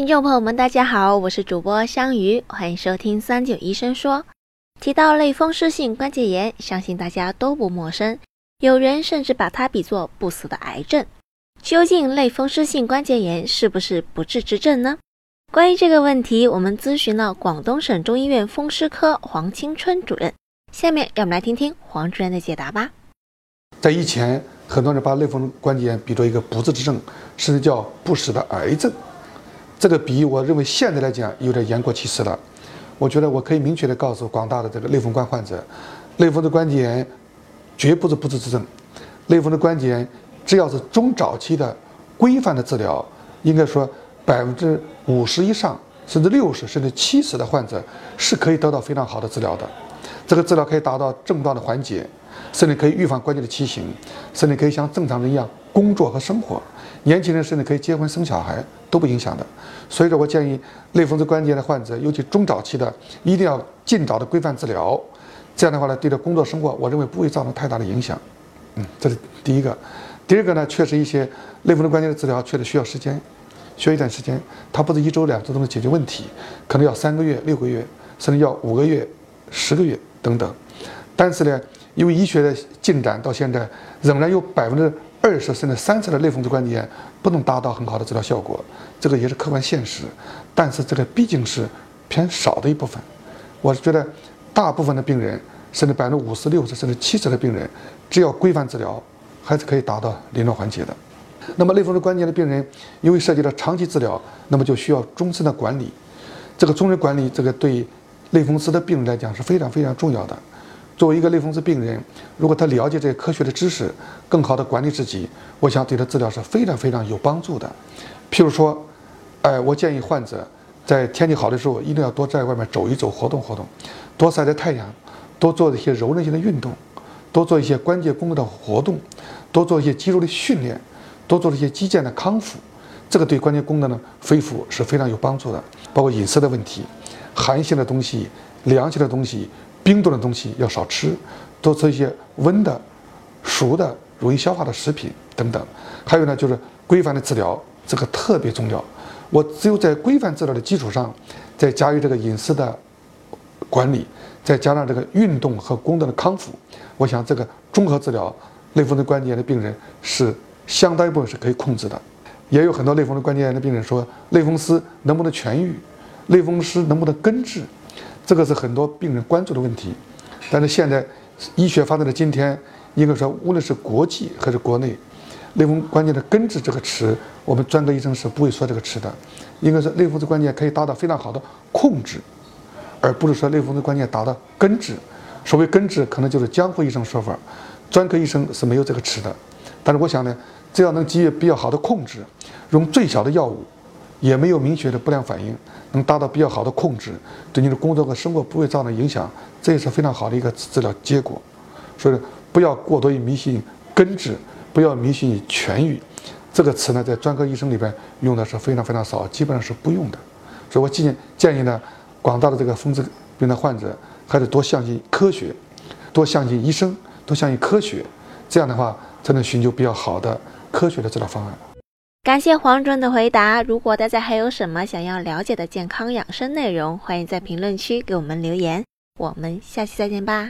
听众朋友们，大家好，我是主播香鱼，欢迎收听三九医生说。提到类风湿性关节炎，相信大家都不陌生，有人甚至把它比作不死的癌症。究竟类风湿性关节炎是不是不治之症呢？关于这个问题，我们咨询了广东省中医院风湿科黄青春主任。下面让我们来听听黄主任的解答吧。在以前，很多人把类风湿关节炎比作一个不治之症，甚至叫不死的癌症。这个比喻，我认为现在来讲有点言过其实了。我觉得我可以明确的告诉广大的这个类风关患者，类风湿关节炎绝不是不治之症。类风湿关节炎只要是中早期的规范的治疗，应该说百分之五十以上，甚至六十甚至七十的患者是可以得到非常好的治疗的。这个治疗可以达到症状的缓解，甚至可以预防关节的畸形，甚至可以像正常人一样工作和生活。年轻人甚至可以结婚生小孩都不影响的，所以说我建议类风湿关节的患者，尤其中早期的，一定要尽早的规范治疗。这样的话呢，对这工作生活，我认为不会造成太大的影响。嗯，这是第一个。第二个呢，确实一些类风湿关节的治疗确实需要时间，需要一段时间，它不是一周两周都能解决问题，可能要三个月、六个月，甚至要五个月、十个月等等。但是呢，因为医学的进展到现在，仍然有百分之。二十甚至三十的类风湿关节炎不能达到很好的治疗效果，这个也是客观现实。但是这个毕竟是偏少的一部分。我是觉得，大部分的病人，甚至百分之五十六十甚至七十的病人，只要规范治疗，还是可以达到临床缓解的。那么类风湿关节的病人，因为涉及到长期治疗，那么就需要终身的管理。这个终身管理，这个对类风湿的病人来讲是非常非常重要的。作为一个类风湿病人，如果他了解这些科学的知识，更好的管理自己，我想对他治疗是非常非常有帮助的。譬如说，哎，我建议患者在天气好的时候，一定要多在外面走一走，活动活动，多晒晒太阳，多做一些柔韧性的运动，多做一些关节功能的活动，多做一些肌肉的训练，多做一些肌腱的康复，这个对关节功能呢恢复是非常有帮助的。包括饮食的问题，寒性的东西，凉性的东西。冰冻的东西要少吃，多吃一些温的、熟的、容易消化的食品等等。还有呢，就是规范的治疗，这个特别重要。我只有在规范治疗的基础上，再加以这个饮食的管理，再加上这个运动和功能的康复，我想这个综合治疗类风湿关节炎的病人是相当一部分是可以控制的。也有很多类风湿关节炎的病人说，类风湿能不能痊愈？类风湿能不能根治？这个是很多病人关注的问题，但是现在医学发展的今天，应该说无论是国际还是国内，类风湿关节的根治这个词，我们专科医生是不会说这个词的。应该说类风湿关节可以达到非常好的控制，而不是说类风湿关节达到根治。所谓根治，可能就是江湖医生说法，专科医生是没有这个词的。但是我想呢，只要能给予比较好的控制，用最小的药物。也没有明确的不良反应，能达到比较好的控制，对你的工作和生活不会造成影响，这也是非常好的一个治疗结果。所以不要过多于迷信根治，不要迷信痊愈。这个词呢，在专科医生里边用的是非常非常少，基本上是不用的。所以我建建议呢，广大的这个风湿病的患者还是多相信科学，多相信医生，多相信科学，这样的话才能寻求比较好的科学的治疗方案。感谢黄主任的回答。如果大家还有什么想要了解的健康养生内容，欢迎在评论区给我们留言。我们下期再见吧。